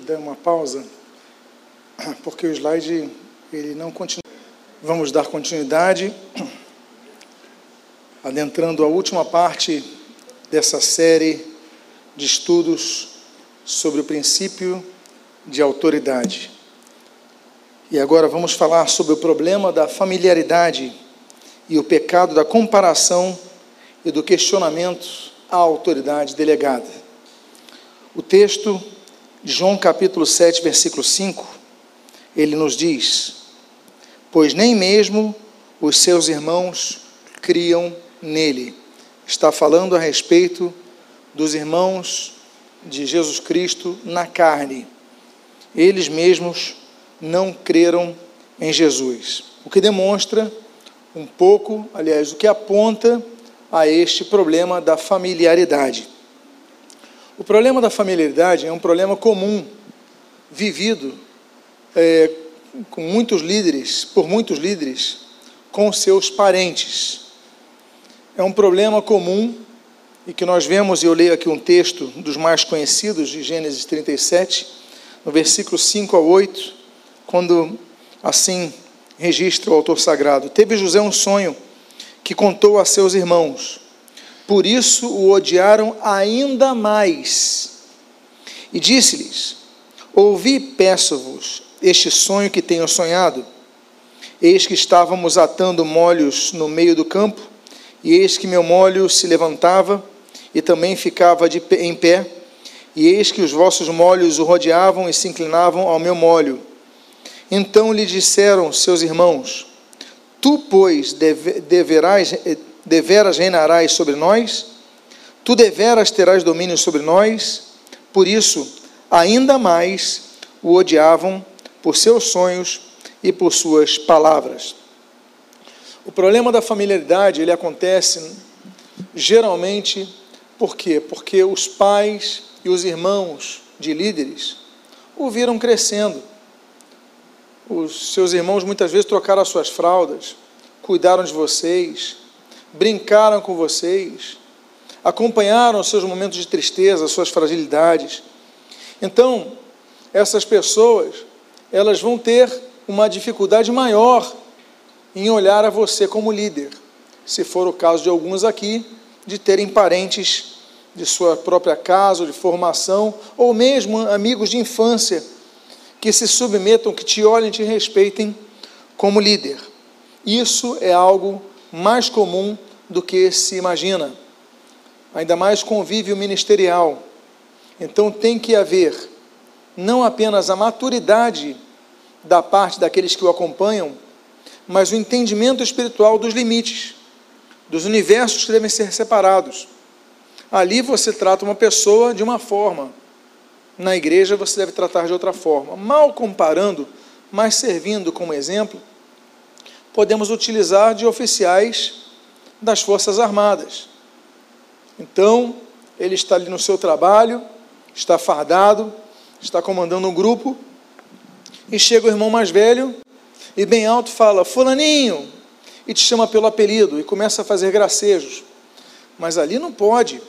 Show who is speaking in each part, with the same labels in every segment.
Speaker 1: dar uma pausa, porque o slide ele não continua. Vamos dar continuidade, adentrando a última parte dessa série de estudos sobre o princípio de autoridade. E agora vamos falar sobre o problema da familiaridade e o pecado da comparação e do questionamento à autoridade delegada. O texto João capítulo 7, versículo 5, ele nos diz: Pois nem mesmo os seus irmãos criam nele. Está falando a respeito dos irmãos de Jesus Cristo na carne. Eles mesmos não creram em Jesus. O que demonstra um pouco, aliás, o que aponta a este problema da familiaridade. O problema da familiaridade é um problema comum, vivido é, com muitos líderes, por muitos líderes, com seus parentes. É um problema comum e que nós vemos, e eu leio aqui um texto dos mais conhecidos, de Gênesis 37, no versículo 5 a 8, quando assim registra o autor sagrado: Teve José um sonho que contou a seus irmãos por isso o odiaram ainda mais. E disse-lhes: Ouvi, peço-vos, este sonho que tenho sonhado. Eis que estávamos atando molhos no meio do campo, e eis que meu molho se levantava e também ficava de em pé, e eis que os vossos molhos o rodeavam e se inclinavam ao meu molho. Então lhe disseram seus irmãos: Tu, pois, deve, deverás deveras reinarás sobre nós, tu deveras terás domínio sobre nós, por isso, ainda mais o odiavam por seus sonhos e por suas palavras. O problema da familiaridade, ele acontece geralmente por quê? Porque os pais e os irmãos de líderes o viram crescendo. Os seus irmãos muitas vezes trocaram as suas fraldas, cuidaram de vocês, brincaram com vocês, acompanharam seus momentos de tristeza, suas fragilidades. Então, essas pessoas, elas vão ter uma dificuldade maior em olhar a você como líder, se for o caso de alguns aqui, de terem parentes de sua própria casa, de formação, ou mesmo amigos de infância, que se submetam, que te olhem, te respeitem como líder. Isso é algo mais comum do que se imagina, ainda mais convívio ministerial. Então tem que haver não apenas a maturidade da parte daqueles que o acompanham, mas o entendimento espiritual dos limites, dos universos que devem ser separados. Ali você trata uma pessoa de uma forma, na igreja você deve tratar de outra forma. Mal comparando, mas servindo como exemplo, podemos utilizar de oficiais das Forças Armadas. Então, ele está ali no seu trabalho, está fardado, está comandando um grupo, e chega o irmão mais velho e bem alto fala: Fulaninho, e te chama pelo apelido e começa a fazer gracejos. Mas ali não pode,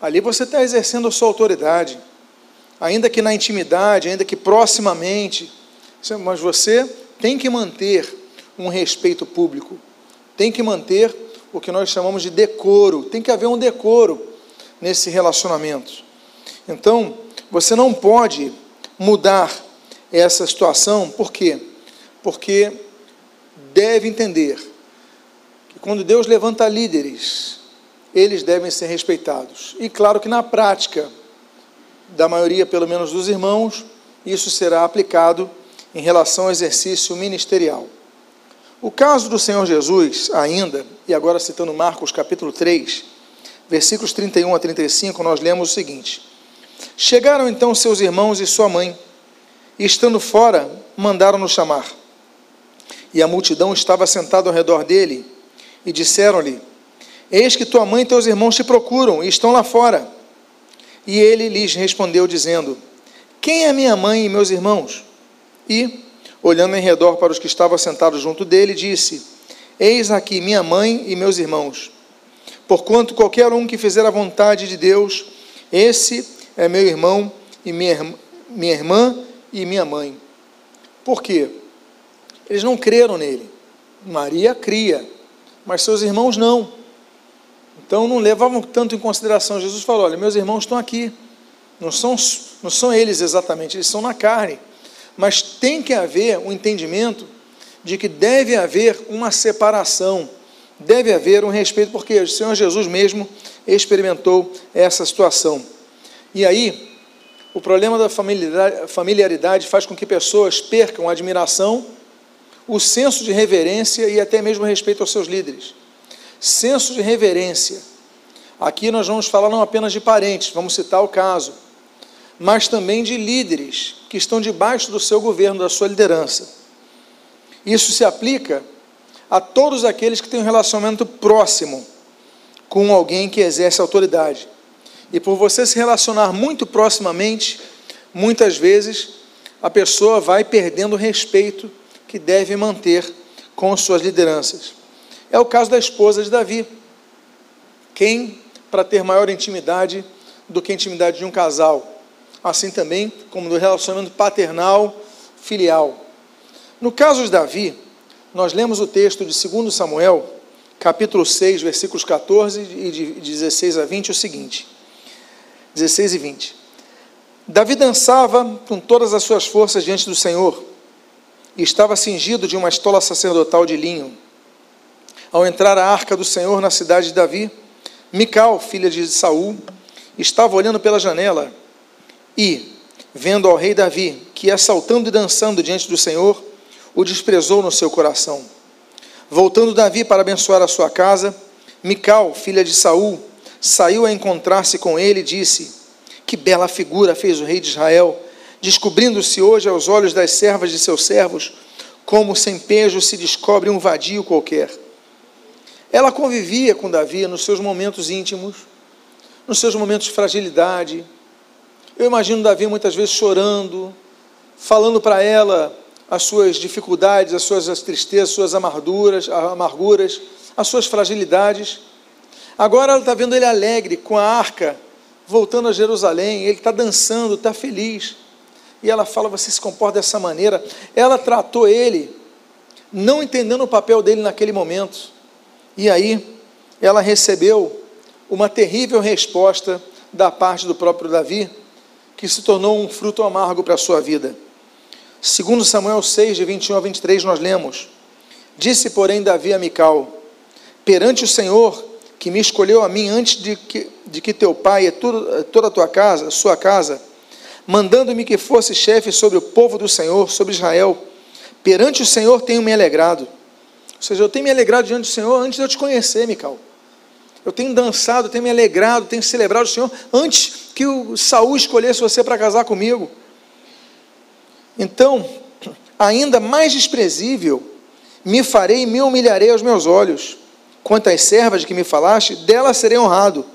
Speaker 1: ali você está exercendo a sua autoridade, ainda que na intimidade, ainda que proximamente, mas você tem que manter um respeito público, tem que manter o que nós chamamos de decoro, tem que haver um decoro nesse relacionamento. Então, você não pode mudar essa situação, por quê? Porque deve entender que quando Deus levanta líderes, eles devem ser respeitados. E claro que na prática, da maioria, pelo menos dos irmãos, isso será aplicado em relação ao exercício ministerial. O caso do Senhor Jesus, ainda, e agora citando Marcos capítulo 3, versículos 31 a 35, nós lemos o seguinte: Chegaram então seus irmãos e sua mãe, e estando fora, mandaram-no chamar. E a multidão estava sentada ao redor dele, e disseram-lhe: Eis que tua mãe e teus irmãos te procuram, e estão lá fora. E ele lhes respondeu, dizendo: Quem é minha mãe e meus irmãos? E olhando em redor para os que estavam sentados junto dele, disse: Eis aqui minha mãe e meus irmãos. Porquanto qualquer um que fizer a vontade de Deus, esse é meu irmão e minha, minha irmã e minha mãe. Por quê? Eles não creram nele. Maria cria, mas seus irmãos não. Então não levavam tanto em consideração. Jesus falou: Olha, meus irmãos estão aqui. Não são, não são eles exatamente, eles são na carne. Mas tem que haver um entendimento de que deve haver uma separação, deve haver um respeito, porque o Senhor Jesus mesmo experimentou essa situação. E aí, o problema da familiaridade faz com que pessoas percam a admiração, o senso de reverência e até mesmo respeito aos seus líderes. Senso de reverência. Aqui nós vamos falar não apenas de parentes, vamos citar o caso, mas também de líderes que estão debaixo do seu governo, da sua liderança. Isso se aplica a todos aqueles que têm um relacionamento próximo com alguém que exerce autoridade. E por você se relacionar muito proximamente, muitas vezes a pessoa vai perdendo o respeito que deve manter com suas lideranças. É o caso da esposa de Davi. Quem, para ter maior intimidade do que a intimidade de um casal, assim também como do relacionamento paternal, filial. No caso de Davi, nós lemos o texto de 2 Samuel, capítulo 6, versículos 14 e de 16 a 20, o seguinte: 16 e 20. Davi dançava com todas as suas forças diante do Senhor e estava cingido de uma estola sacerdotal de linho. Ao entrar a arca do Senhor na cidade de Davi, Mical, filha de Saul, estava olhando pela janela e, vendo ao rei Davi, que ia saltando e dançando diante do Senhor, o desprezou no seu coração. Voltando Davi para abençoar a sua casa, Mical, filha de Saul, saiu a encontrar-se com ele e disse: Que bela figura fez o rei de Israel, descobrindo-se hoje aos olhos das servas de seus servos, como sem pejo se descobre um vadio qualquer. Ela convivia com Davi nos seus momentos íntimos, nos seus momentos de fragilidade. Eu imagino Davi muitas vezes chorando, falando para ela as suas dificuldades, as suas tristezas, as suas amarguras, amarguras, as suas fragilidades. Agora ela está vendo ele alegre, com a arca, voltando a Jerusalém, ele está dançando, está feliz. E ela fala: Você se comporta dessa maneira. Ela tratou ele, não entendendo o papel dele naquele momento. E aí, ela recebeu uma terrível resposta da parte do próprio Davi, que se tornou um fruto amargo para a sua vida. Segundo Samuel 6, de 21 a 23, nós lemos: Disse, porém, Davi a Mical: Perante o Senhor, que me escolheu a mim antes de que, de que teu pai e toda a tua casa, sua casa, mandando-me que fosse chefe sobre o povo do Senhor, sobre Israel. Perante o Senhor tenho me alegrado. Ou seja, eu tenho me alegrado diante do Senhor antes de eu te conhecer, Mical. Eu tenho dançado, tenho me alegrado, tenho celebrado o Senhor antes que o Saul escolhesse você para casar comigo. Então, ainda mais desprezível, me farei e me humilharei aos meus olhos Quanto às servas de que me falaste, dela serei honrado.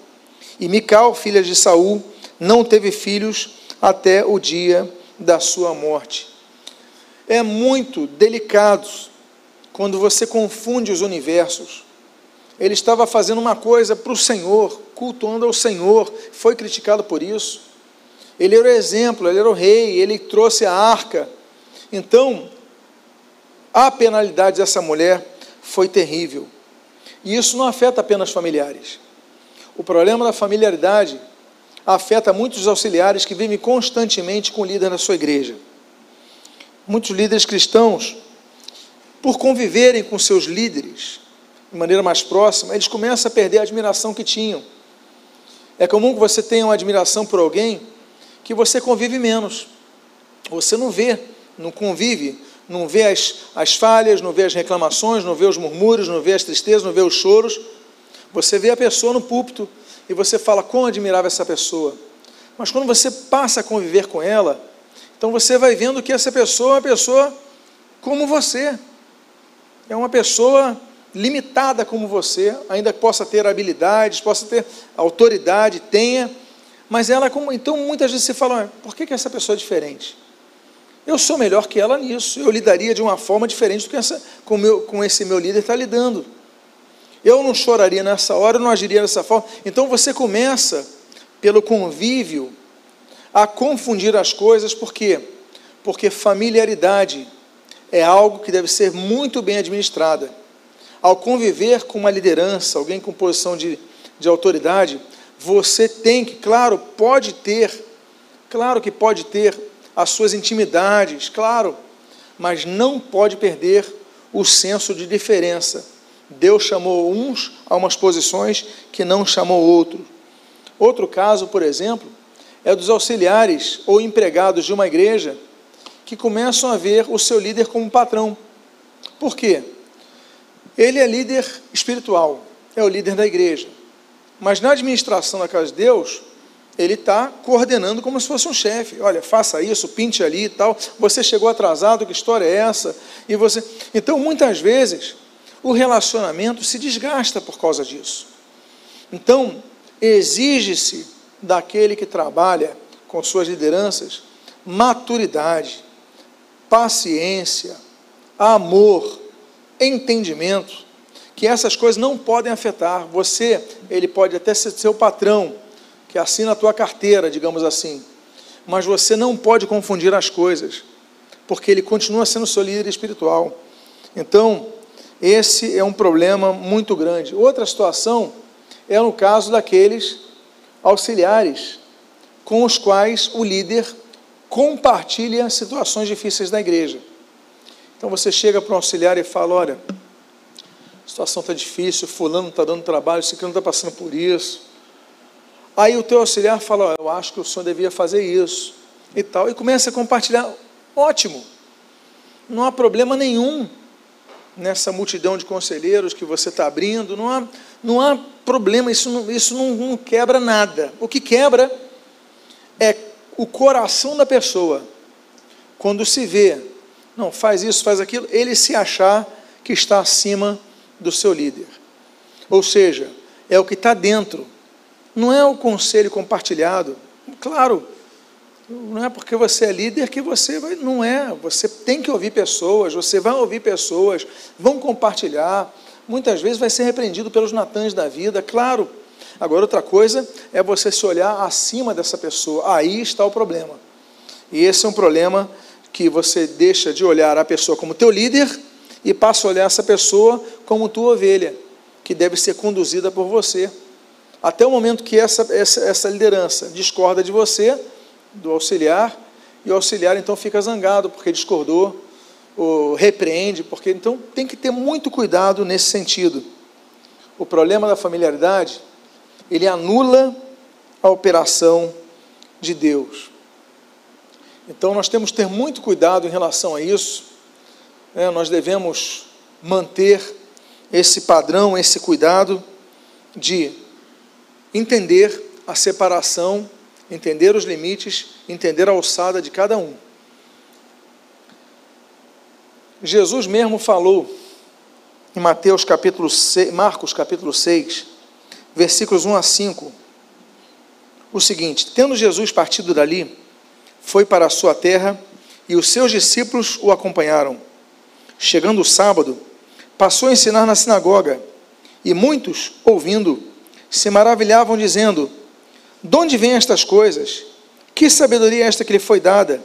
Speaker 1: E Mical, filha de Saul, não teve filhos até o dia da sua morte. É muito delicado quando você confunde os universos. Ele estava fazendo uma coisa para o Senhor, cultuando ao Senhor, foi criticado por isso. Ele era o exemplo, ele era o rei, ele trouxe a arca. Então, a penalidade dessa mulher foi terrível. E isso não afeta apenas familiares. O problema da familiaridade afeta muitos auxiliares que vivem constantemente com o líder na sua igreja. Muitos líderes cristãos, por conviverem com seus líderes de maneira mais próxima, eles começam a perder a admiração que tinham. É comum que você tenha uma admiração por alguém que você convive menos. Você não vê, não convive não vê as, as falhas, não vê as reclamações, não vê os murmúrios, não vê as tristezas, não vê os choros. Você vê a pessoa no púlpito e você fala quão admirável essa pessoa. Mas quando você passa a conviver com ela, então você vai vendo que essa pessoa é uma pessoa como você. É uma pessoa limitada como você, ainda possa ter habilidades, possa ter autoridade, tenha, mas ela como então muitas vezes você fala, por que, que essa pessoa é diferente? Eu sou melhor que ela nisso. Eu lidaria de uma forma diferente do que essa, com, meu, com esse meu líder está lidando. Eu não choraria nessa hora, eu não agiria dessa forma. Então você começa, pelo convívio, a confundir as coisas, por quê? Porque familiaridade é algo que deve ser muito bem administrada. Ao conviver com uma liderança, alguém com posição de, de autoridade, você tem que, claro, pode ter, claro que pode ter as suas intimidades, claro, mas não pode perder o senso de diferença. Deus chamou uns a umas posições que não chamou outro. Outro caso, por exemplo, é dos auxiliares ou empregados de uma igreja que começam a ver o seu líder como patrão. Por quê? Ele é líder espiritual, é o líder da igreja. Mas na administração da casa de Deus, ele está coordenando como se fosse um chefe. Olha, faça isso, pinte ali e tal. Você chegou atrasado, que história é essa? E você. Então, muitas vezes, o relacionamento se desgasta por causa disso. Então, exige-se daquele que trabalha com suas lideranças maturidade, paciência, amor, entendimento, que essas coisas não podem afetar. Você, ele pode até ser seu patrão, que assina a tua carteira, digamos assim, mas você não pode confundir as coisas, porque ele continua sendo seu líder espiritual. Então, esse é um problema muito grande. Outra situação é no caso daqueles auxiliares com os quais o líder compartilha situações difíceis da igreja. Então você chega para um auxiliar e fala: olha, a situação está difícil, fulano está dando trabalho, não está passando por isso. Aí o teu auxiliar fala: eu acho que o senhor devia fazer isso e tal, e começa a compartilhar. Ótimo, não há problema nenhum nessa multidão de conselheiros que você está abrindo, não há, não há problema, isso, não, isso não, não quebra nada. O que quebra é o coração da pessoa, quando se vê não, faz isso, faz aquilo, ele se achar que está acima do seu líder. Ou seja, é o que está dentro, não é o conselho compartilhado. Claro, não é porque você é líder que você vai, não é, você tem que ouvir pessoas, você vai ouvir pessoas, vão compartilhar, muitas vezes vai ser repreendido pelos natãs da vida, claro. Agora, outra coisa é você se olhar acima dessa pessoa, aí está o problema. E esse é um problema que você deixa de olhar a pessoa como teu líder e passa a olhar essa pessoa como tua ovelha, que deve ser conduzida por você. Até o momento que essa, essa, essa liderança discorda de você, do auxiliar, e o auxiliar então fica zangado porque discordou, ou repreende, porque então tem que ter muito cuidado nesse sentido. O problema da familiaridade, ele anula a operação de Deus. Então nós temos que ter muito cuidado em relação a isso. É, nós devemos manter esse padrão, esse cuidado de entender a separação, entender os limites, entender a alçada de cada um. Jesus mesmo falou em Mateus capítulo 6, Marcos capítulo 6, versículos 1 a 5, o seguinte: Tendo Jesus partido dali, foi para a sua terra e os seus discípulos o acompanharam. Chegando o sábado, passou a ensinar na sinagoga e muitos, ouvindo, se maravilhavam, dizendo: De onde vêm estas coisas? Que sabedoria é esta que lhe foi dada?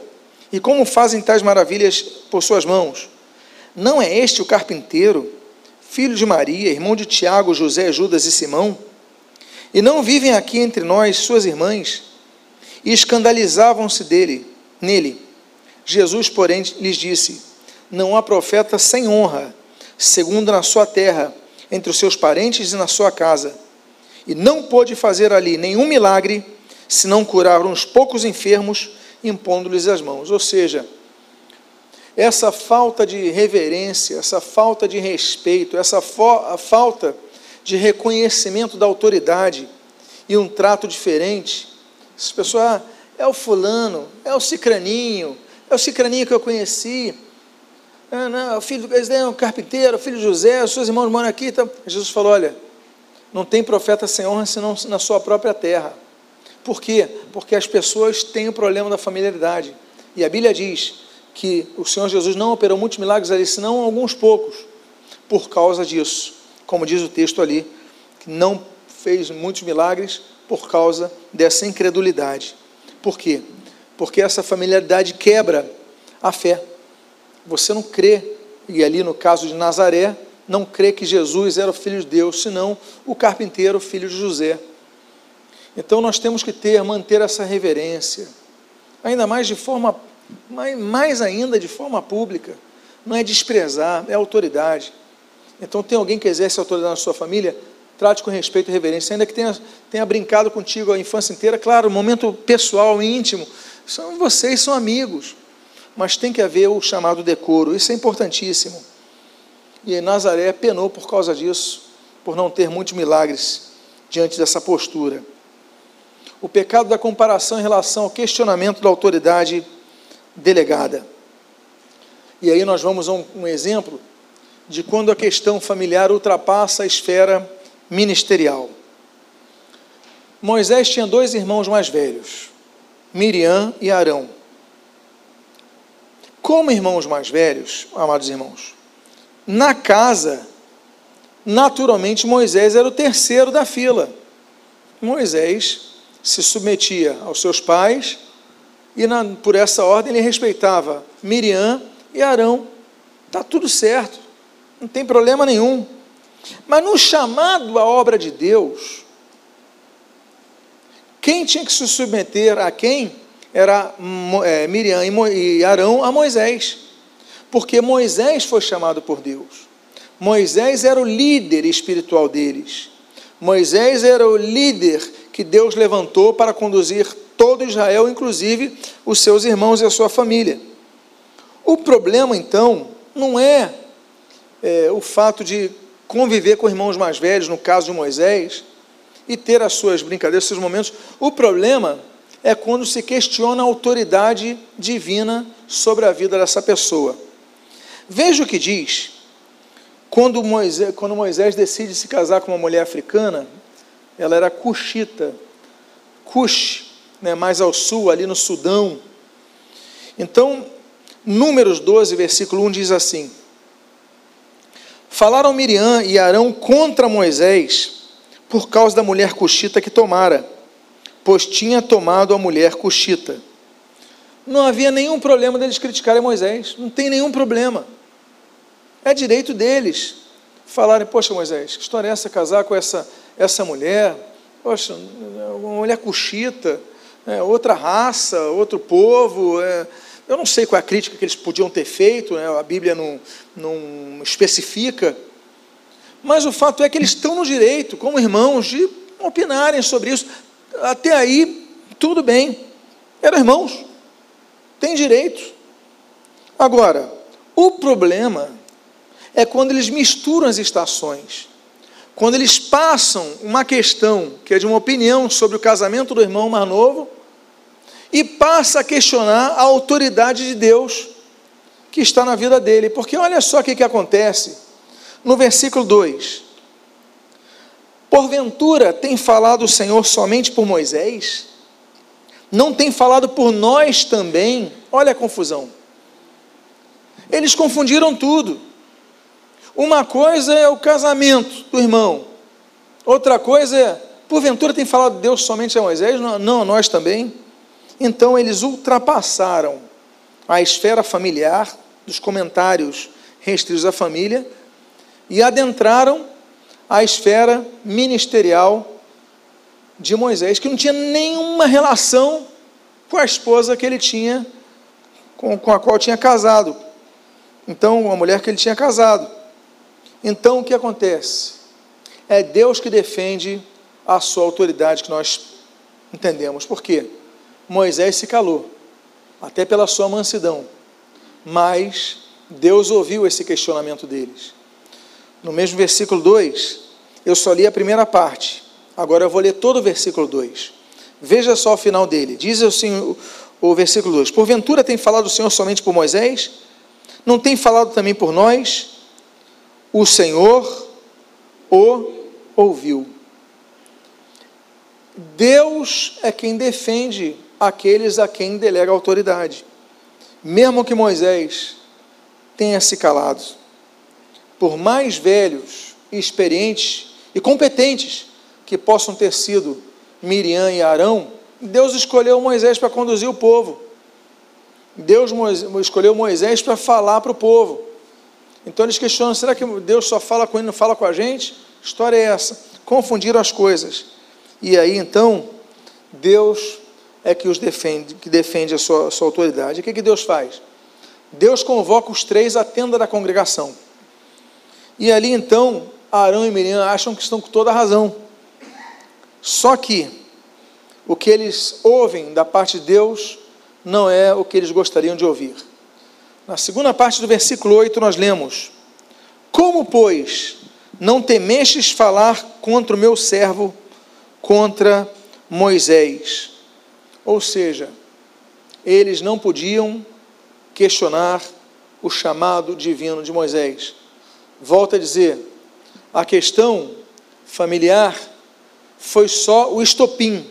Speaker 1: E como fazem tais maravilhas por suas mãos? Não é este o carpinteiro, filho de Maria, irmão de Tiago, José, Judas e Simão? E não vivem aqui entre nós suas irmãs? E escandalizavam-se dele, nele. Jesus, porém, lhes disse: Não há profeta sem honra, segundo na sua terra, entre os seus parentes e na sua casa. E não pôde fazer ali nenhum milagre, senão curar uns poucos enfermos, impondo-lhes as mãos. Ou seja, essa falta de reverência, essa falta de respeito, essa falta de reconhecimento da autoridade e um trato diferente, as pessoas, ah, é o fulano, é o cicraninho, é o cicraninho que eu conheci. Ah, não, o filho do é um carpinteiro, o filho de José, os seus irmãos moram aqui. Então, Jesus falou: olha, não tem profeta sem honra senão na sua própria terra. Por quê? Porque as pessoas têm o problema da familiaridade. E a Bíblia diz que o Senhor Jesus não operou muitos milagres ali, senão alguns poucos, por causa disso. Como diz o texto ali, que não fez muitos milagres por causa dessa incredulidade. Por quê? porque essa familiaridade quebra a fé. Você não crê, e ali no caso de Nazaré, não crê que Jesus era o filho de Deus, senão o carpinteiro, filho de José. Então nós temos que ter, manter essa reverência, ainda mais de forma, mais, ainda de forma pública. Não é desprezar, é autoridade. Então tem alguém que exerce autoridade na sua família, trate com respeito e reverência, ainda que tenha, tenha brincado contigo a infância inteira, claro, momento pessoal, íntimo, são vocês são amigos, mas tem que haver o chamado decoro, isso é importantíssimo. E Nazaré penou por causa disso, por não ter muitos milagres diante dessa postura. O pecado da comparação em relação ao questionamento da autoridade delegada. E aí nós vamos a um, um exemplo de quando a questão familiar ultrapassa a esfera ministerial. Moisés tinha dois irmãos mais velhos, Miriam e Arão. Como irmãos mais velhos, amados irmãos, na casa, naturalmente Moisés era o terceiro da fila. Moisés se submetia aos seus pais e, na, por essa ordem, ele respeitava Miriam e Arão. Está tudo certo, não tem problema nenhum. Mas no chamado à obra de Deus, quem tinha que se submeter a quem era é, Miriam e Arão a Moisés, porque Moisés foi chamado por Deus. Moisés era o líder espiritual deles. Moisés era o líder que Deus levantou para conduzir todo Israel, inclusive os seus irmãos e a sua família. O problema, então, não é, é o fato de conviver com irmãos mais velhos, no caso de Moisés, e ter as suas brincadeiras, seus momentos. O problema é quando se questiona a autoridade divina sobre a vida dessa pessoa. Veja o que diz. Quando Moisés, quando Moisés decide se casar com uma mulher africana, ela era cuxita, Cush, né, mais ao sul, ali no Sudão. Então, Números 12, versículo 1 diz assim: Falaram Miriam e Arão contra Moisés por causa da mulher cuxita que tomara, pois tinha tomado a mulher cuxita. Não havia nenhum problema deles criticarem Moisés, não tem nenhum problema. É direito deles falarem: Poxa, Moisés, que história é essa casar com essa essa mulher, poxa, uma mulher cuxita, é, outra raça, outro povo. É, eu não sei qual é a crítica que eles podiam ter feito, né, a Bíblia não, não especifica, mas o fato é que eles estão no direito, como irmãos, de opinarem sobre isso. Até aí, tudo bem, eram irmãos, têm direito. Agora, o problema é quando eles misturam as estações quando eles passam uma questão que é de uma opinião sobre o casamento do irmão mais novo e passa a questionar a autoridade de Deus que está na vida dele. Porque olha só o que, que acontece no versículo 2: Porventura tem falado o Senhor somente por Moisés? Não tem falado por nós também? Olha a confusão. Eles confundiram tudo. Uma coisa é o casamento do irmão, outra coisa é, porventura tem falado Deus somente a Moisés? Não, não nós também. Então eles ultrapassaram a esfera familiar dos comentários restritos à família e adentraram a esfera ministerial de Moisés, que não tinha nenhuma relação com a esposa que ele tinha, com, com a qual tinha casado. Então, a mulher que ele tinha casado. Então o que acontece? É Deus que defende a sua autoridade, que nós entendemos. Por quê? Moisés se calou, até pela sua mansidão, mas Deus ouviu esse questionamento deles. No mesmo versículo 2, eu só li a primeira parte, agora eu vou ler todo o versículo 2. Veja só o final dele. Diz assim o, o versículo 2: Porventura tem falado o Senhor somente por Moisés? Não tem falado também por nós? o Senhor o ouviu. Deus é quem defende aqueles a quem delega autoridade. Mesmo que Moisés tenha se calado, por mais velhos, experientes e competentes que possam ter sido Miriam e Arão, Deus escolheu Moisés para conduzir o povo. Deus escolheu Moisés para falar para o povo. Então eles questionam: será que Deus só fala com ele, não fala com a gente? história é essa. Confundiram as coisas. E aí então, Deus é que os defende, que defende a sua, a sua autoridade. O que, que Deus faz? Deus convoca os três à tenda da congregação. E ali então, Arão e Miriam acham que estão com toda a razão. Só que o que eles ouvem da parte de Deus não é o que eles gostariam de ouvir. Na segunda parte do versículo 8, nós lemos: Como, pois, não temestes falar contra o meu servo, contra Moisés? Ou seja, eles não podiam questionar o chamado divino de Moisés. Volto a dizer, a questão familiar foi só o estopim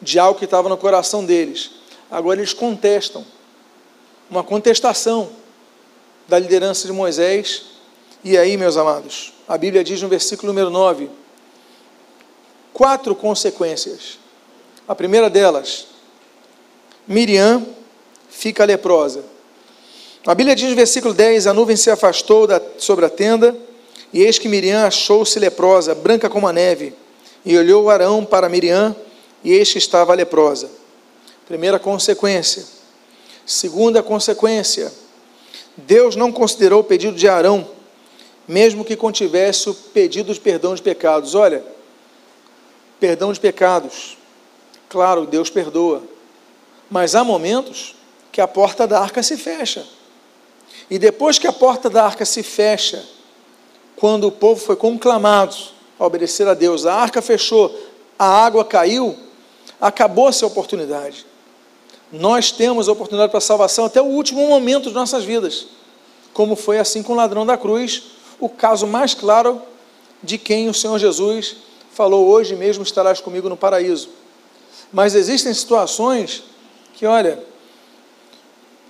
Speaker 1: de algo que estava no coração deles. Agora eles contestam, uma contestação da liderança de Moisés. E aí, meus amados, a Bíblia diz no versículo número 9: quatro consequências. A primeira delas, Miriam fica leprosa. A Bíblia diz no versículo 10: A nuvem se afastou da, sobre a tenda, e eis que Miriam achou-se leprosa, branca como a neve. E olhou Arão para Miriam, e eis que estava leprosa. Primeira consequência. Segunda consequência: Deus não considerou o pedido de Arão, mesmo que contivesse o pedido de perdão de pecados. Olha, perdão de pecados. Claro, Deus perdoa. Mas há momentos que a porta da arca se fecha. E depois que a porta da arca se fecha, quando o povo foi conclamado a obedecer a Deus, a arca fechou, a água caiu, acabou-se a oportunidade. Nós temos a oportunidade para a salvação até o último momento de nossas vidas, como foi assim com o ladrão da cruz, o caso mais claro de quem o Senhor Jesus falou: Hoje mesmo estarás comigo no paraíso. Mas existem situações que, olha,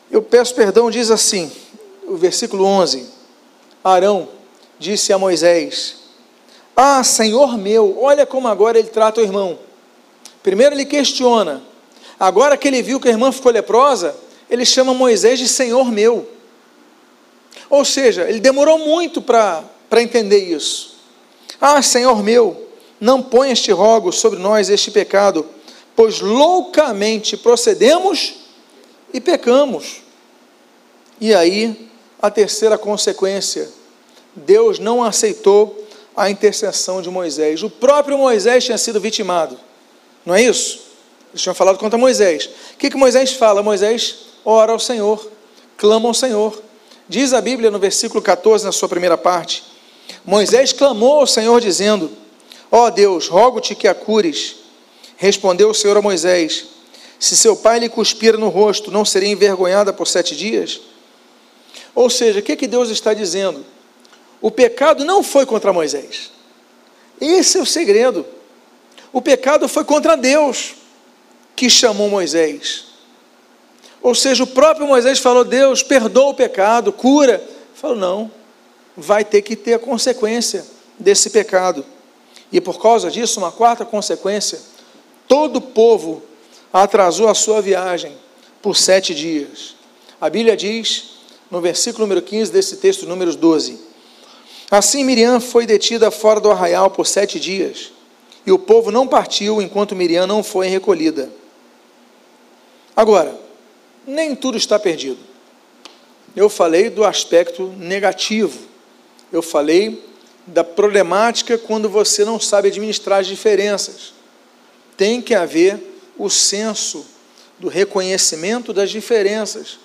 Speaker 1: eu peço perdão, diz assim, o versículo 11: Arão disse a Moisés: Ah, Senhor meu, olha como agora ele trata o irmão. Primeiro ele questiona, agora que ele viu que a irmã ficou leprosa, ele chama Moisés de Senhor meu. Ou seja, ele demorou muito para entender isso. Ah, Senhor meu, não põe este rogo sobre nós este pecado, pois loucamente procedemos e pecamos. E aí a terceira consequência: Deus não aceitou a intercessão de Moisés. O próprio Moisés tinha sido vitimado, não é isso? Eles tinham falado contra Moisés. O que, que Moisés fala? Moisés ora ao Senhor, clama ao Senhor. Diz a Bíblia no versículo 14, na sua primeira parte: Moisés clamou ao Senhor, dizendo: Ó oh Deus, rogo-te que a cures. Respondeu o Senhor a Moisés: Se seu pai lhe cuspira no rosto, não seria envergonhada por sete dias? Ou seja, o que, que Deus está dizendo? O pecado não foi contra Moisés. Esse é o segredo. O pecado foi contra Deus que chamou Moisés. Ou seja, o próprio Moisés falou: Deus, perdoa o pecado, cura. Falou: não, vai ter que ter a consequência desse pecado. E por causa disso, uma quarta consequência: todo o povo atrasou a sua viagem por sete dias. A Bíblia diz no versículo número 15 desse texto, números 12. Assim Miriam foi detida fora do arraial por sete dias, e o povo não partiu enquanto Miriam não foi recolhida. Agora, nem tudo está perdido. Eu falei do aspecto negativo, eu falei da problemática quando você não sabe administrar as diferenças. Tem que haver o senso do reconhecimento das diferenças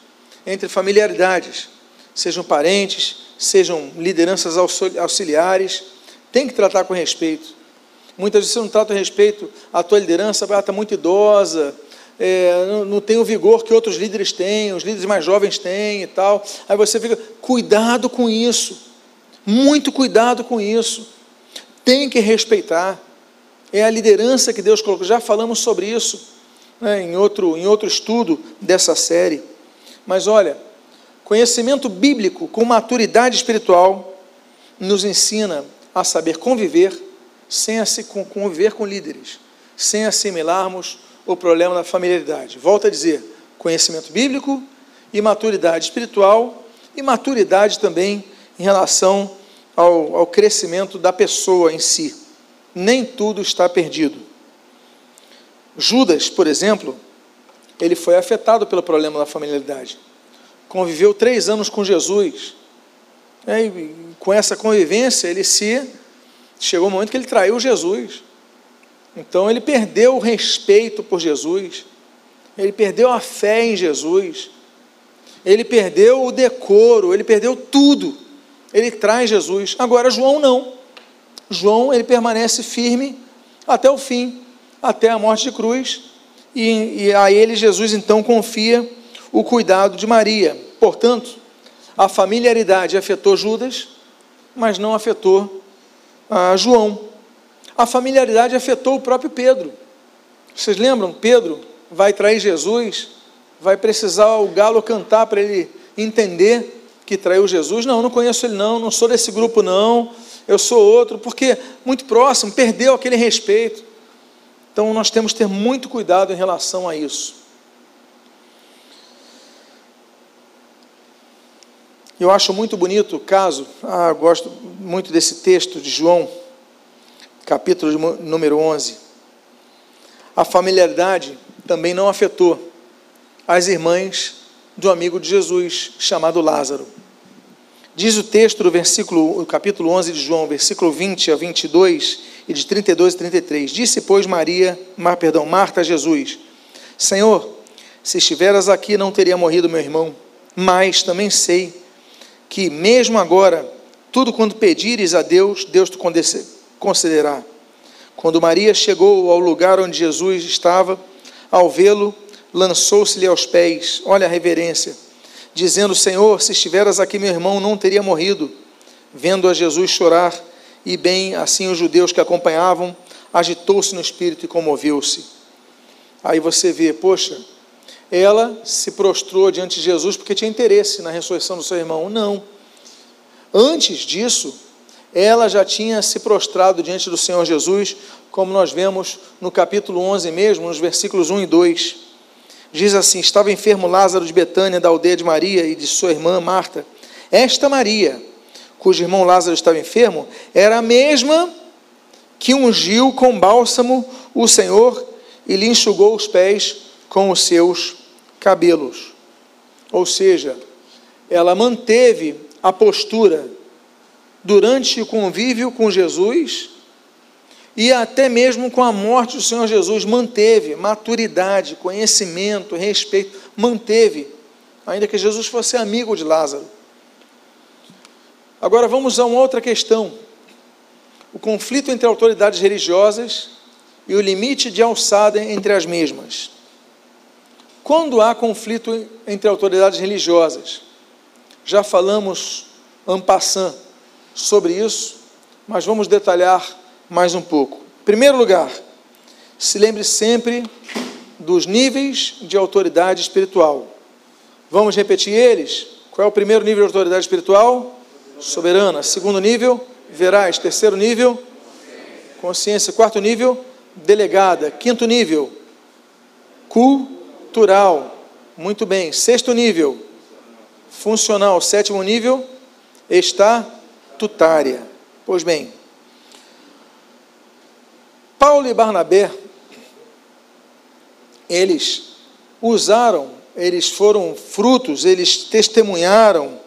Speaker 1: entre familiaridades, sejam parentes, sejam lideranças auxiliares, tem que tratar com respeito. Muitas vezes você não trata com respeito a tua liderança, ela está muito idosa, é, não, não, tem o vigor que outros líderes têm, os líderes mais jovens têm e tal. Aí você fica, cuidado com isso, muito cuidado com isso. Tem que respeitar. É a liderança que Deus colocou. Já falamos sobre isso né, em, outro, em outro estudo dessa série. Mas olha, conhecimento bíblico com maturidade espiritual nos ensina a saber conviver sem conviver com líderes, sem assimilarmos o problema da familiaridade. Volto a dizer, conhecimento bíblico e maturidade espiritual e maturidade também em relação ao, ao crescimento da pessoa em si. Nem tudo está perdido. Judas, por exemplo, ele foi afetado pelo problema da familiaridade. Conviveu três anos com Jesus. É, e com essa convivência, ele se. Chegou o um momento que ele traiu Jesus. Então, ele perdeu o respeito por Jesus. Ele perdeu a fé em Jesus. Ele perdeu o decoro. Ele perdeu tudo. Ele traz Jesus. Agora, João não. João, ele permanece firme até o fim, até a morte de cruz e, e a ele Jesus então confia o cuidado de Maria. Portanto, a familiaridade afetou Judas, mas não afetou ah, João. A familiaridade afetou o próprio Pedro. Vocês lembram? Pedro vai trair Jesus, vai precisar o galo cantar para ele entender que traiu Jesus. Não, não conheço ele não, não sou desse grupo não, eu sou outro, porque muito próximo, perdeu aquele respeito. Então nós temos que ter muito cuidado em relação a isso. Eu acho muito bonito o caso, ah, gosto muito desse texto de João, capítulo número 11. A familiaridade também não afetou as irmãs do amigo de Jesus, chamado Lázaro. Diz o texto do versículo, capítulo 11 de João, versículo 20 a 22 e de 32 a 33. Disse, pois, Maria, Mar, perdão, Marta a Jesus: Senhor, se estiveras aqui, não teria morrido meu irmão. Mas também sei que, mesmo agora, tudo quanto pedires a Deus, Deus te concederá. Quando Maria chegou ao lugar onde Jesus estava, ao vê-lo, lançou-se-lhe aos pés. Olha a reverência dizendo: Senhor, se estiveras aqui, meu irmão não teria morrido. Vendo a Jesus chorar, e bem assim os judeus que acompanhavam, agitou-se no espírito e comoveu-se. Aí você vê, poxa, ela se prostrou diante de Jesus porque tinha interesse na ressurreição do seu irmão. Não. Antes disso, ela já tinha se prostrado diante do Senhor Jesus, como nós vemos no capítulo 11 mesmo, nos versículos 1 e 2. Diz assim: Estava enfermo Lázaro de Betânia, da aldeia de Maria e de sua irmã Marta. Esta Maria, cujo irmão Lázaro estava enfermo, era a mesma que ungiu com bálsamo o Senhor e lhe enxugou os pés com os seus cabelos. Ou seja, ela manteve a postura durante o convívio com Jesus e até mesmo com a morte do Senhor Jesus, manteve maturidade, conhecimento, respeito, manteve, ainda que Jesus fosse amigo de Lázaro. Agora vamos a uma outra questão: o conflito entre autoridades religiosas e o limite de alçada entre as mesmas. Quando há conflito entre autoridades religiosas, já falamos en passant sobre isso, mas vamos detalhar mais um pouco. Primeiro lugar, se lembre sempre dos níveis de autoridade espiritual. Vamos repetir eles? Qual é o primeiro nível de autoridade espiritual? Soberana. Segundo nível, verais. Terceiro nível, consciência. Quarto nível, delegada. Quinto nível, cultural. Muito bem. Sexto nível, funcional. Sétimo nível, estatutária. Pois bem, Paulo e Barnabé, eles usaram, eles foram frutos, eles testemunharam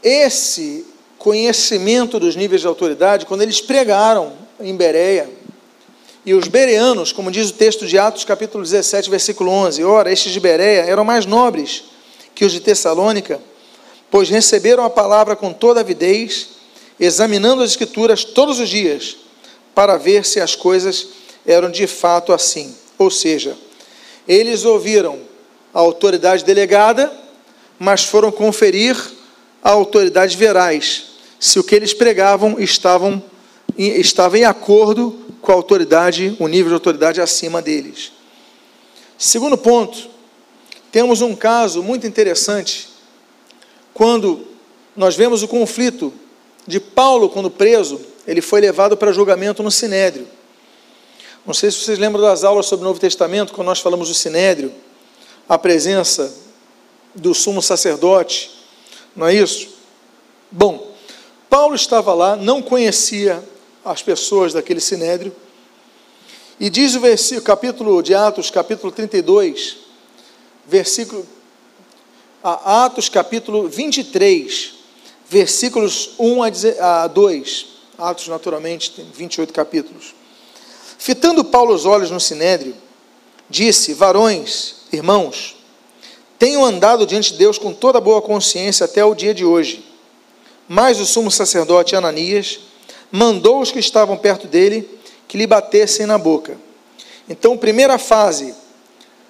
Speaker 1: esse conhecimento dos níveis de autoridade quando eles pregaram em Bereia. E os bereanos, como diz o texto de Atos, capítulo 17, versículo 11, ora, estes de Bereia eram mais nobres que os de Tessalônica, pois receberam a palavra com toda avidez, examinando as escrituras todos os dias para ver se as coisas eram de fato assim. Ou seja, eles ouviram a autoridade delegada, mas foram conferir a autoridade verais se o que eles pregavam estavam, estava em acordo com a autoridade, o nível de autoridade acima deles. Segundo ponto, temos um caso muito interessante quando nós vemos o conflito de Paulo quando preso ele foi levado para julgamento no Sinédrio. Não sei se vocês lembram das aulas sobre o Novo Testamento, quando nós falamos do Sinédrio, a presença do sumo sacerdote, não é isso? Bom, Paulo estava lá, não conhecia as pessoas daquele Sinédrio, e diz o versículo, capítulo de Atos, capítulo 32, versículo, Atos capítulo 23, versículos 1 a 2, Atos naturalmente tem 28 capítulos. Fitando Paulo os olhos no Sinédrio, disse: Varões, irmãos, tenho andado diante de Deus com toda boa consciência até o dia de hoje. Mas o sumo sacerdote Ananias mandou os que estavam perto dele que lhe batessem na boca. Então, primeira fase,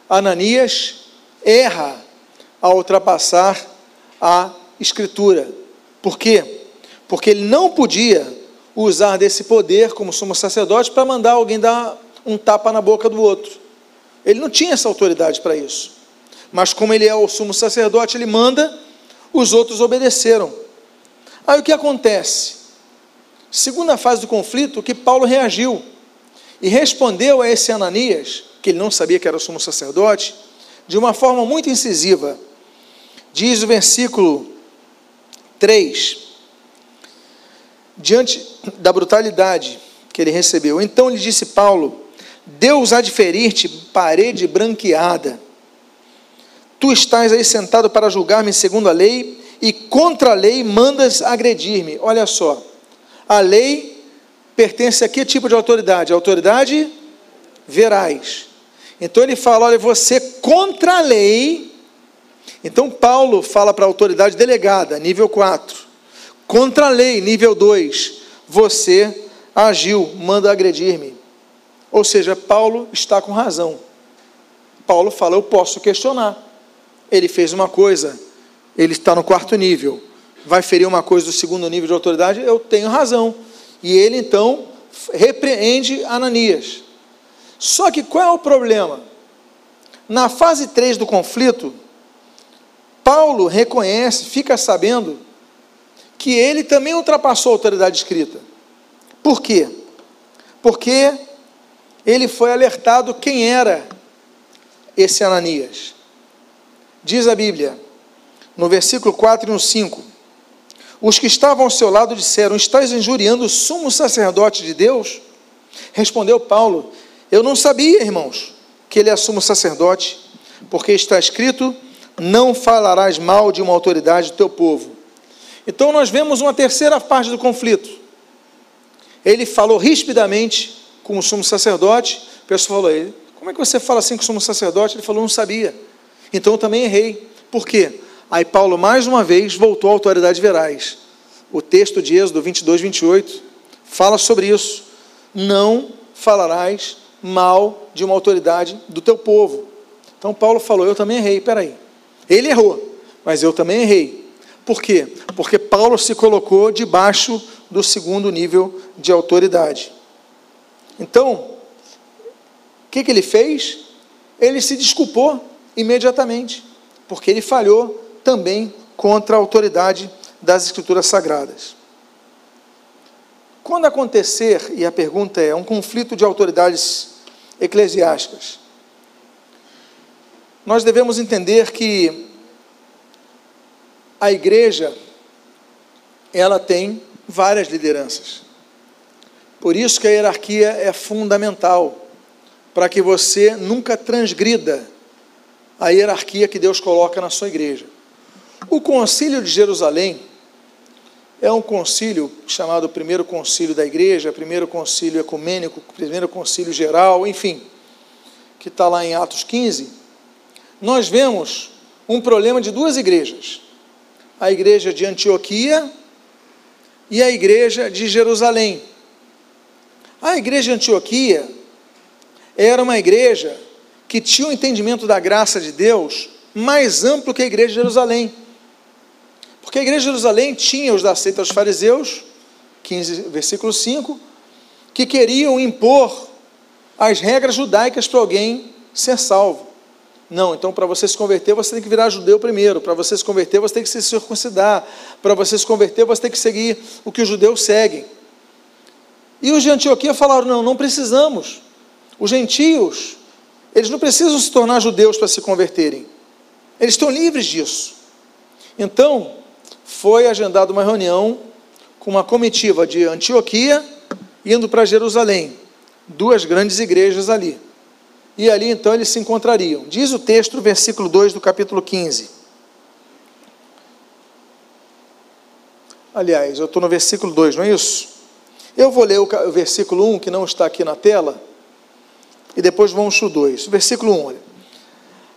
Speaker 1: Ananias erra ao ultrapassar a escritura. Por quê? Porque ele não podia usar desse poder como sumo sacerdote para mandar alguém dar um tapa na boca do outro. Ele não tinha essa autoridade para isso. Mas como ele é o sumo sacerdote, ele manda, os outros obedeceram. Aí o que acontece? Segunda fase do conflito, que Paulo reagiu e respondeu a esse Ananias, que ele não sabia que era o sumo sacerdote, de uma forma muito incisiva. Diz o versículo 3: Diante da brutalidade que ele recebeu, então lhe disse Paulo: Deus há de ferir-te parede branqueada. Tu estás aí sentado para julgar-me segundo a lei, e contra a lei mandas agredir-me. Olha só, a lei pertence a que tipo de autoridade? Autoridade verais. Então ele fala: olha, você contra a lei. Então Paulo fala para a autoridade delegada, nível 4. Contra a lei, nível 2. Você agiu, manda agredir-me. Ou seja, Paulo está com razão. Paulo fala: eu posso questionar. Ele fez uma coisa, ele está no quarto nível. Vai ferir uma coisa do segundo nível de autoridade, eu tenho razão. E ele então repreende Ananias. Só que qual é o problema? Na fase 3 do conflito, Paulo reconhece, fica sabendo, que ele também ultrapassou a autoridade escrita. Por quê? Porque ele foi alertado quem era esse Ananias. Diz a Bíblia, no versículo 4 e no 5: Os que estavam ao seu lado disseram: Estás injuriando o sumo sacerdote de Deus? Respondeu Paulo: Eu não sabia, irmãos, que ele é sumo sacerdote, porque está escrito: Não falarás mal de uma autoridade do teu povo. Então nós vemos uma terceira parte do conflito. Ele falou rispidamente com o sumo sacerdote. O pessoal falou: Como é que você fala assim com o sumo sacerdote? Ele falou: Não sabia. Então eu também errei. Por quê? Aí Paulo, mais uma vez, voltou à autoridade verais. O texto de Êxodo 22, 28 fala sobre isso. Não falarás mal de uma autoridade do teu povo. Então Paulo falou: Eu também errei. Peraí. Ele errou, mas eu também errei. Por quê? Porque Paulo se colocou debaixo do segundo nível de autoridade. Então, o que, que ele fez? Ele se desculpou imediatamente, porque ele falhou também contra a autoridade das Escrituras Sagradas. Quando acontecer, e a pergunta é, um conflito de autoridades eclesiásticas, nós devemos entender que a igreja ela tem várias lideranças. Por isso que a hierarquia é fundamental para que você nunca transgrida a hierarquia que Deus coloca na sua igreja. O concílio de Jerusalém é um concílio chamado primeiro concílio da igreja, primeiro concílio ecumênico, primeiro concílio geral, enfim, que está lá em Atos 15. Nós vemos um problema de duas igrejas: a igreja de Antioquia e a igreja de Jerusalém. A igreja de Antioquia era uma igreja que tinha um entendimento da graça de Deus mais amplo que a igreja de Jerusalém. Porque a igreja de Jerusalém tinha os da seita dos fariseus, 15, versículo 5, que queriam impor as regras judaicas para alguém ser salvo. Não, então para você se converter, você tem que virar judeu primeiro. Para você se converter, você tem que se circuncidar. Para você se converter, você tem que seguir o que os judeus seguem. E os de Antioquia falaram: não, não precisamos. Os gentios, eles não precisam se tornar judeus para se converterem. Eles estão livres disso. Então, foi agendada uma reunião com uma comitiva de Antioquia indo para Jerusalém, duas grandes igrejas ali. E ali então eles se encontrariam. Diz o texto, versículo 2 do capítulo 15. Aliás, eu estou no versículo 2, não é isso? Eu vou ler o versículo 1, que não está aqui na tela, e depois vamos para o 2. Versículo 1, olha.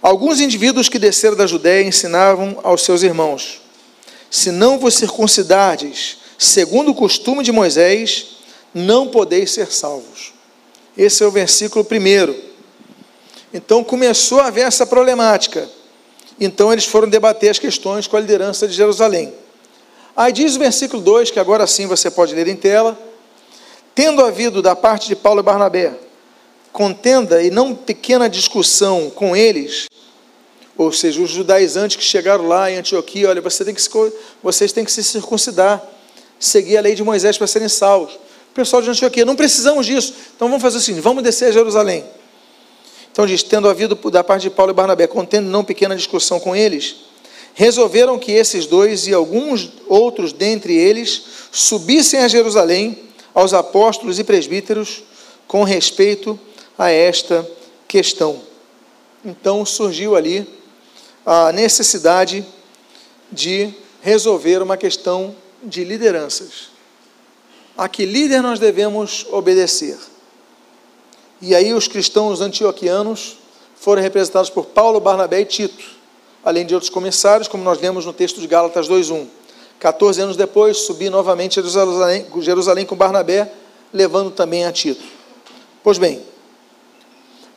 Speaker 1: Alguns indivíduos que desceram da Judéia ensinavam aos seus irmãos: Se não vos circuncidardes, segundo o costume de Moisés, não podeis ser salvos. Esse é o versículo primeiro. Então começou a haver essa problemática. Então eles foram debater as questões com a liderança de Jerusalém. Aí diz o versículo 2, que agora sim você pode ler em tela: Tendo havido da parte de Paulo e Barnabé contenda e não pequena discussão com eles, ou seja, os judaizantes que chegaram lá em Antioquia, olha, você tem que se, vocês têm que se circuncidar, seguir a lei de Moisés para serem salvos. O pessoal de Antioquia, não precisamos disso, então vamos fazer assim, vamos descer a Jerusalém. Então diz, tendo havido da parte de Paulo e Barnabé contendo não pequena discussão com eles, resolveram que esses dois e alguns outros dentre eles subissem a Jerusalém aos apóstolos e presbíteros com respeito a esta questão. Então surgiu ali a necessidade de resolver uma questão de lideranças. A que líder nós devemos obedecer? E aí os cristãos antioquianos foram representados por Paulo, Barnabé e Tito, além de outros comissários, como nós lemos no texto de Gálatas 2:1. 14 anos depois, subi novamente a Jerusalém, Jerusalém com Barnabé, levando também a Tito. Pois bem,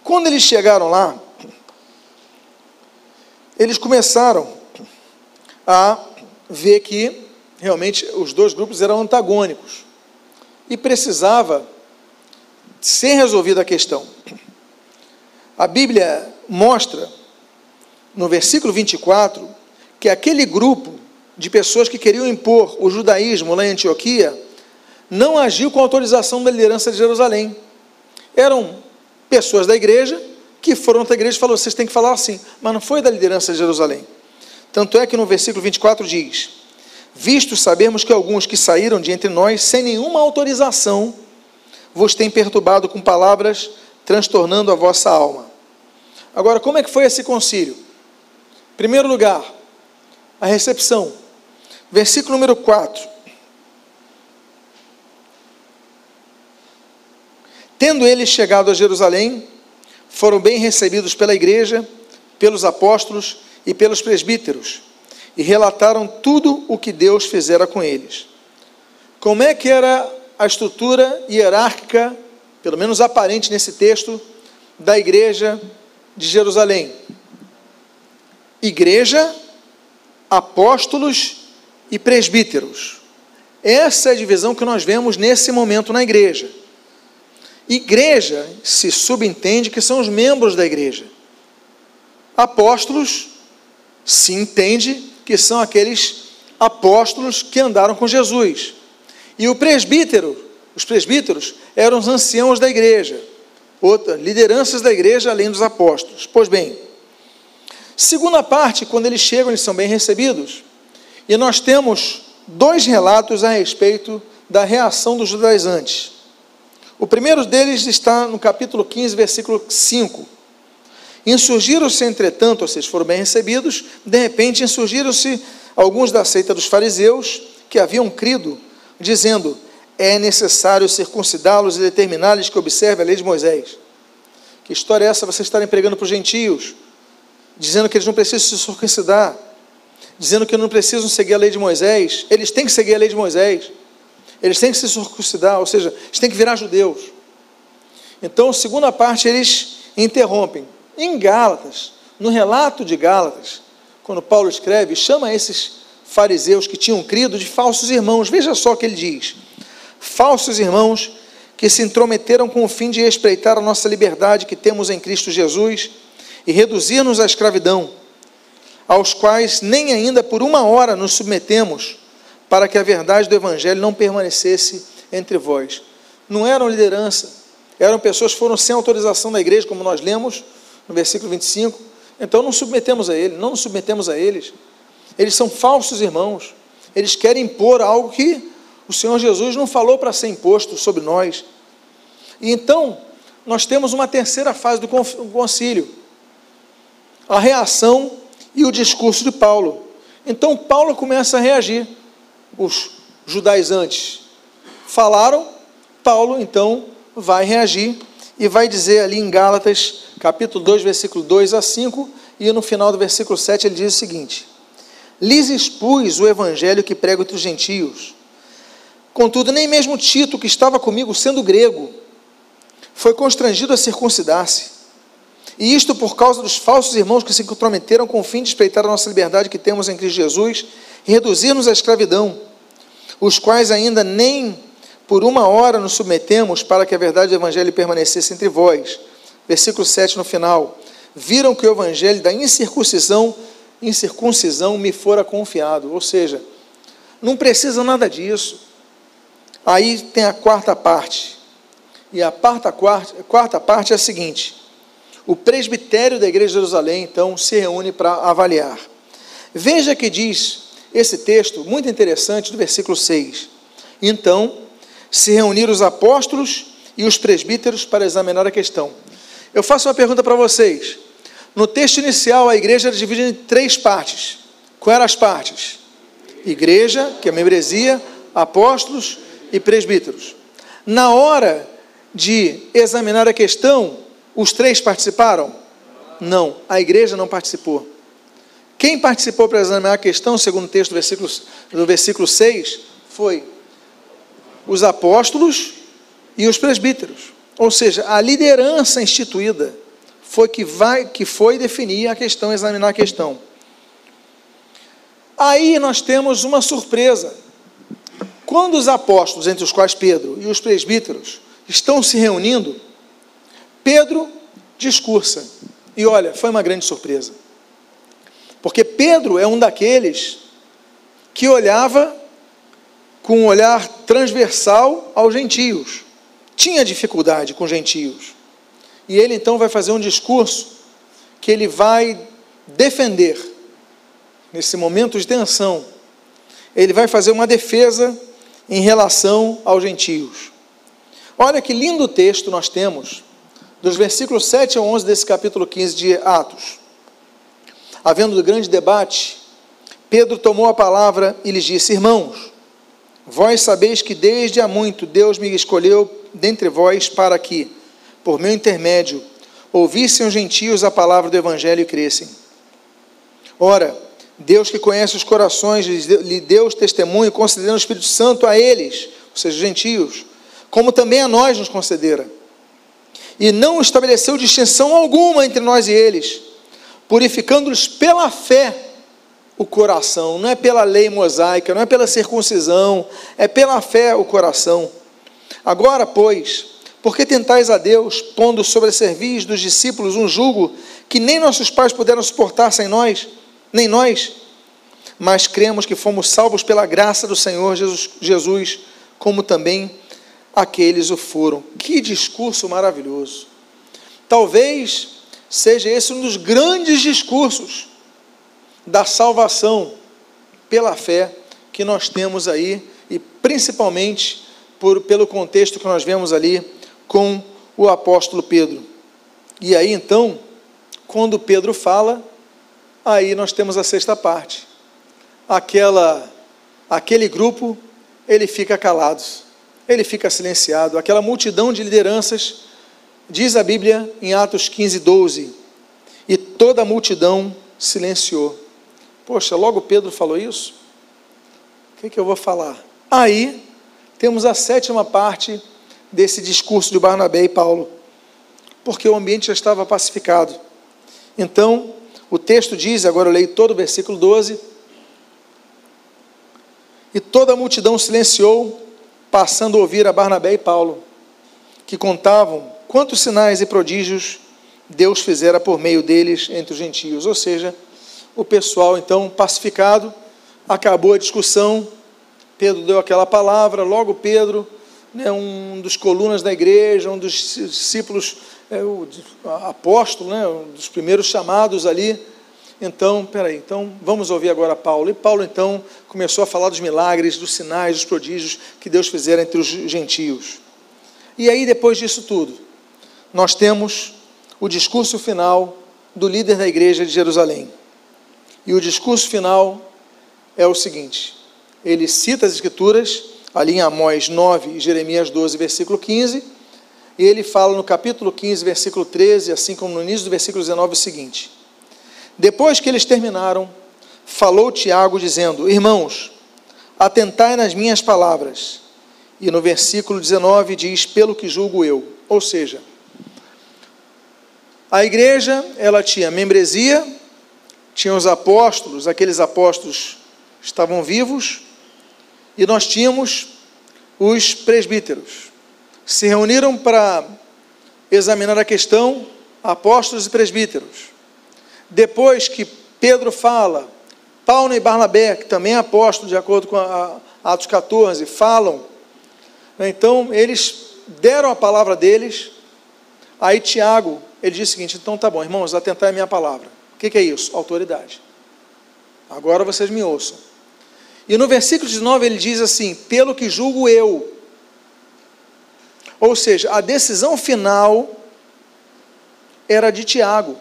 Speaker 1: quando eles chegaram lá, eles começaram a ver que realmente os dois grupos eram antagônicos e precisava ser resolvida a questão. A Bíblia mostra, no versículo 24, que aquele grupo de pessoas que queriam impor o judaísmo lá em Antioquia não agiu com autorização da liderança de Jerusalém. Eram pessoas da igreja que foram para a igreja e falaram: vocês têm que falar assim, mas não foi da liderança de Jerusalém. Tanto é que no versículo 24 diz: Visto sabemos que alguns que saíram de entre nós sem nenhuma autorização vos têm perturbado com palavras, transtornando a vossa alma. Agora, como é que foi esse concílio? Primeiro lugar, a recepção. Versículo número 4. Tendo eles chegado a Jerusalém, foram bem recebidos pela igreja, pelos apóstolos e pelos presbíteros, e relataram tudo o que Deus fizera com eles. Como é que era a estrutura hierárquica, pelo menos aparente nesse texto, da igreja de Jerusalém. Igreja, apóstolos e presbíteros. Essa é a divisão que nós vemos nesse momento na igreja. Igreja se subentende que são os membros da igreja. Apóstolos se entende que são aqueles apóstolos que andaram com Jesus. E o presbítero, os presbíteros eram os anciãos da igreja, outra, lideranças da igreja além dos apóstolos. Pois bem, segunda parte, quando eles chegam, eles são bem recebidos. E nós temos dois relatos a respeito da reação dos judaizantes. O primeiro deles está no capítulo 15, versículo 5. Insurgiram-se, entretanto, vocês foram bem recebidos, de repente insurgiram-se alguns da seita dos fariseus que haviam crido dizendo: é necessário circuncidá-los e determinar-lhes que observem a lei de Moisés. Que história é essa vocês estarem pregando para os gentios, dizendo que eles não precisam se circuncidar, dizendo que não precisam seguir a lei de Moisés? Eles têm que seguir a lei de Moisés, eles têm que se circuncidar, ou seja, eles têm que virar judeus. Então, segunda parte, eles interrompem. Em Gálatas, no relato de Gálatas, quando Paulo escreve, chama esses fariseus que tinham crido de falsos irmãos. Veja só o que ele diz: falsos irmãos que se intrometeram com o fim de espreitar a nossa liberdade que temos em Cristo Jesus e reduzir-nos à escravidão, aos quais nem ainda por uma hora nos submetemos, para que a verdade do Evangelho não permanecesse entre vós. Não eram liderança, Eram pessoas que foram sem autorização da igreja, como nós lemos no versículo 25. Então não submetemos a eles, não nos submetemos a eles. Eles são falsos irmãos. Eles querem impor algo que o Senhor Jesus não falou para ser imposto sobre nós. E então, nós temos uma terceira fase do concílio: a reação e o discurso de Paulo. Então, Paulo começa a reagir. Os judaizantes falaram, Paulo então vai reagir e vai dizer ali em Gálatas, capítulo 2, versículo 2 a 5, e no final do versículo 7 ele diz o seguinte: Lhes expus o evangelho que prego entre os gentios. Contudo, nem mesmo Tito, que estava comigo, sendo grego, foi constrangido a circuncidar-se. E isto por causa dos falsos irmãos que se comprometeram com o fim de espreitar a nossa liberdade que temos em Cristo Jesus e reduzir-nos à escravidão, os quais ainda nem por uma hora nos submetemos para que a verdade do Evangelho permanecesse entre vós. Versículo 7 no final. Viram que o Evangelho da incircuncisão, incircuncisão me fora confiado. Ou seja, não precisa nada disso. Aí tem a quarta parte. E a quarta, quarta, parte é a seguinte: o presbitério da igreja de Jerusalém, então, se reúne para avaliar. Veja que diz esse texto, muito interessante, do versículo 6. Então, se reuniram os apóstolos e os presbíteros para examinar a questão. Eu faço uma pergunta para vocês. No texto inicial, a igreja era dividida em três partes. Quais eram as partes? Igreja, que é a membresia, apóstolos e presbíteros. Na hora de examinar a questão, os três participaram? Não, a igreja não participou. Quem participou para examinar a questão, segundo o texto do versículo, do versículo 6, foi os apóstolos e os presbíteros. Ou seja, a liderança instituída foi que, vai, que foi definir a questão, examinar a questão. Aí nós temos uma surpresa. Quando os apóstolos, entre os quais Pedro e os presbíteros, estão se reunindo, Pedro discursa. E olha, foi uma grande surpresa. Porque Pedro é um daqueles que olhava com um olhar transversal aos gentios. Tinha dificuldade com gentios. E ele então vai fazer um discurso que ele vai defender, nesse momento de tensão, ele vai fazer uma defesa em relação aos gentios. Olha que lindo texto nós temos dos versículos 7 a 11 desse capítulo 15 de Atos. Havendo grande debate, Pedro tomou a palavra e lhes disse: Irmãos, vós sabeis que desde há muito Deus me escolheu dentre vós para que, por meu intermédio, ouvissem os gentios a palavra do Evangelho e crescem. Ora, Deus que conhece os corações, lhe deu testemunho, concedendo o Espírito Santo a eles, ou seja, gentios, como também a nós nos concedera e não estabeleceu distinção alguma entre nós e eles, purificando-os pela fé o coração, não é pela lei mosaica, não é pela circuncisão, é pela fé o coração. Agora, pois, por que tentais a Deus, pondo sobre a cerviz dos discípulos um jugo que nem nossos pais puderam suportar sem nós, nem nós? Mas cremos que fomos salvos pela graça do Senhor Jesus, Jesus como também aqueles o foram. Que discurso maravilhoso! Talvez seja esse um dos grandes discursos da salvação pela fé que nós temos aí, e principalmente por, pelo contexto que nós vemos ali com o apóstolo Pedro. E aí então, quando Pedro fala, aí nós temos a sexta parte. Aquela, aquele grupo, ele fica calado ele fica silenciado. Aquela multidão de lideranças, diz a Bíblia em Atos 15, 12, e toda a multidão silenciou. Poxa, logo Pedro falou isso? O que, que eu vou falar? Aí temos a sétima parte desse discurso de Barnabé e Paulo, porque o ambiente já estava pacificado. Então, o texto diz, agora eu leio todo o versículo 12: E toda a multidão silenciou, passando a ouvir a Barnabé e Paulo, que contavam quantos sinais e prodígios Deus fizera por meio deles entre os gentios. Ou seja, o pessoal então pacificado, acabou a discussão, Pedro deu aquela palavra, logo Pedro né, um dos colunas da igreja, um dos discípulos, é, o apóstolo, né, um dos primeiros chamados ali. Então, peraí, então vamos ouvir agora Paulo. E Paulo então começou a falar dos milagres, dos sinais, dos prodígios que Deus fizera entre os gentios. E aí, depois disso tudo, nós temos o discurso final do líder da igreja de Jerusalém. E o discurso final é o seguinte: ele cita as Escrituras, ali em Amós 9 e Jeremias 12, versículo 15, e ele fala no capítulo 15, versículo 13, assim como no início do versículo 19, o seguinte: Depois que eles terminaram, falou Tiago, dizendo: Irmãos, atentai nas minhas palavras. E no versículo 19 diz: Pelo que julgo eu. Ou seja, a igreja, ela tinha membresia, tinha os apóstolos, aqueles apóstolos estavam vivos, e nós tínhamos os presbíteros. Se reuniram para examinar a questão, apóstolos e presbíteros. Depois que Pedro fala, Paulo e Barnabé, que também é apóstolo, de acordo com a, Atos 14, falam, então eles deram a palavra deles, aí Tiago ele diz o seguinte: então tá bom, irmãos, atentar a minha palavra. O que é isso? Autoridade. Agora vocês me ouçam. E no versículo 19 ele diz assim: pelo que julgo eu. Ou seja, a decisão final era de Tiago,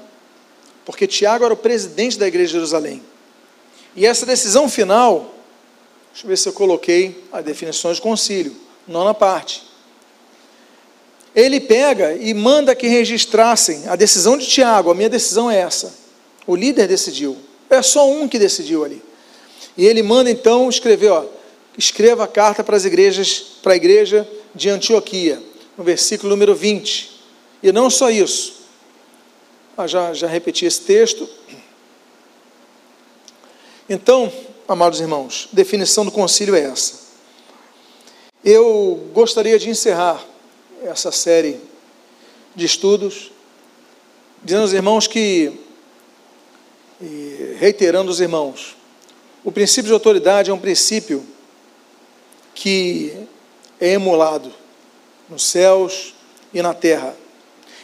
Speaker 1: porque Tiago era o presidente da igreja de Jerusalém. E essa decisão final, deixa eu ver se eu coloquei as definições de concílio, nona parte ele pega e manda que registrassem a decisão de Tiago, a minha decisão é essa. O líder decidiu. É só um que decidiu ali. E ele manda então escrever, ó, escreva a carta para as igrejas, para a igreja de Antioquia, no versículo número 20. E não só isso. Ah, já, já repeti esse texto. Então, amados irmãos, definição do concílio é essa. Eu gostaria de encerrar essa série de estudos, dizendo aos irmãos que, reiterando os irmãos, o princípio de autoridade é um princípio que é emulado nos céus e na terra,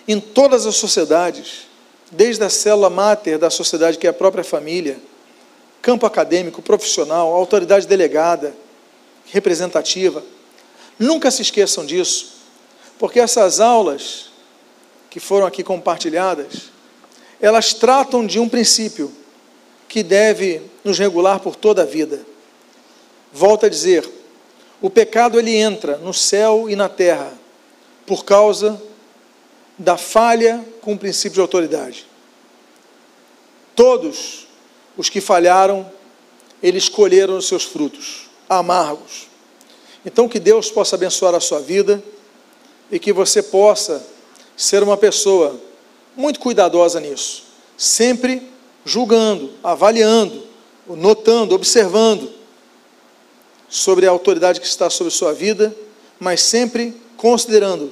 Speaker 1: em todas as sociedades, desde a célula máter da sociedade, que é a própria família, campo acadêmico, profissional, autoridade delegada, representativa. Nunca se esqueçam disso. Porque essas aulas que foram aqui compartilhadas, elas tratam de um princípio que deve nos regular por toda a vida. Volto a dizer, o pecado ele entra no céu e na terra por causa da falha com o princípio de autoridade. Todos os que falharam, eles colheram os seus frutos amargos. Então que Deus possa abençoar a sua vida e que você possa ser uma pessoa muito cuidadosa nisso, sempre julgando, avaliando, notando, observando sobre a autoridade que está sobre sua vida, mas sempre considerando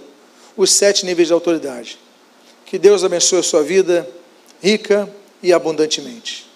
Speaker 1: os sete níveis de autoridade. Que Deus abençoe a sua vida rica e abundantemente.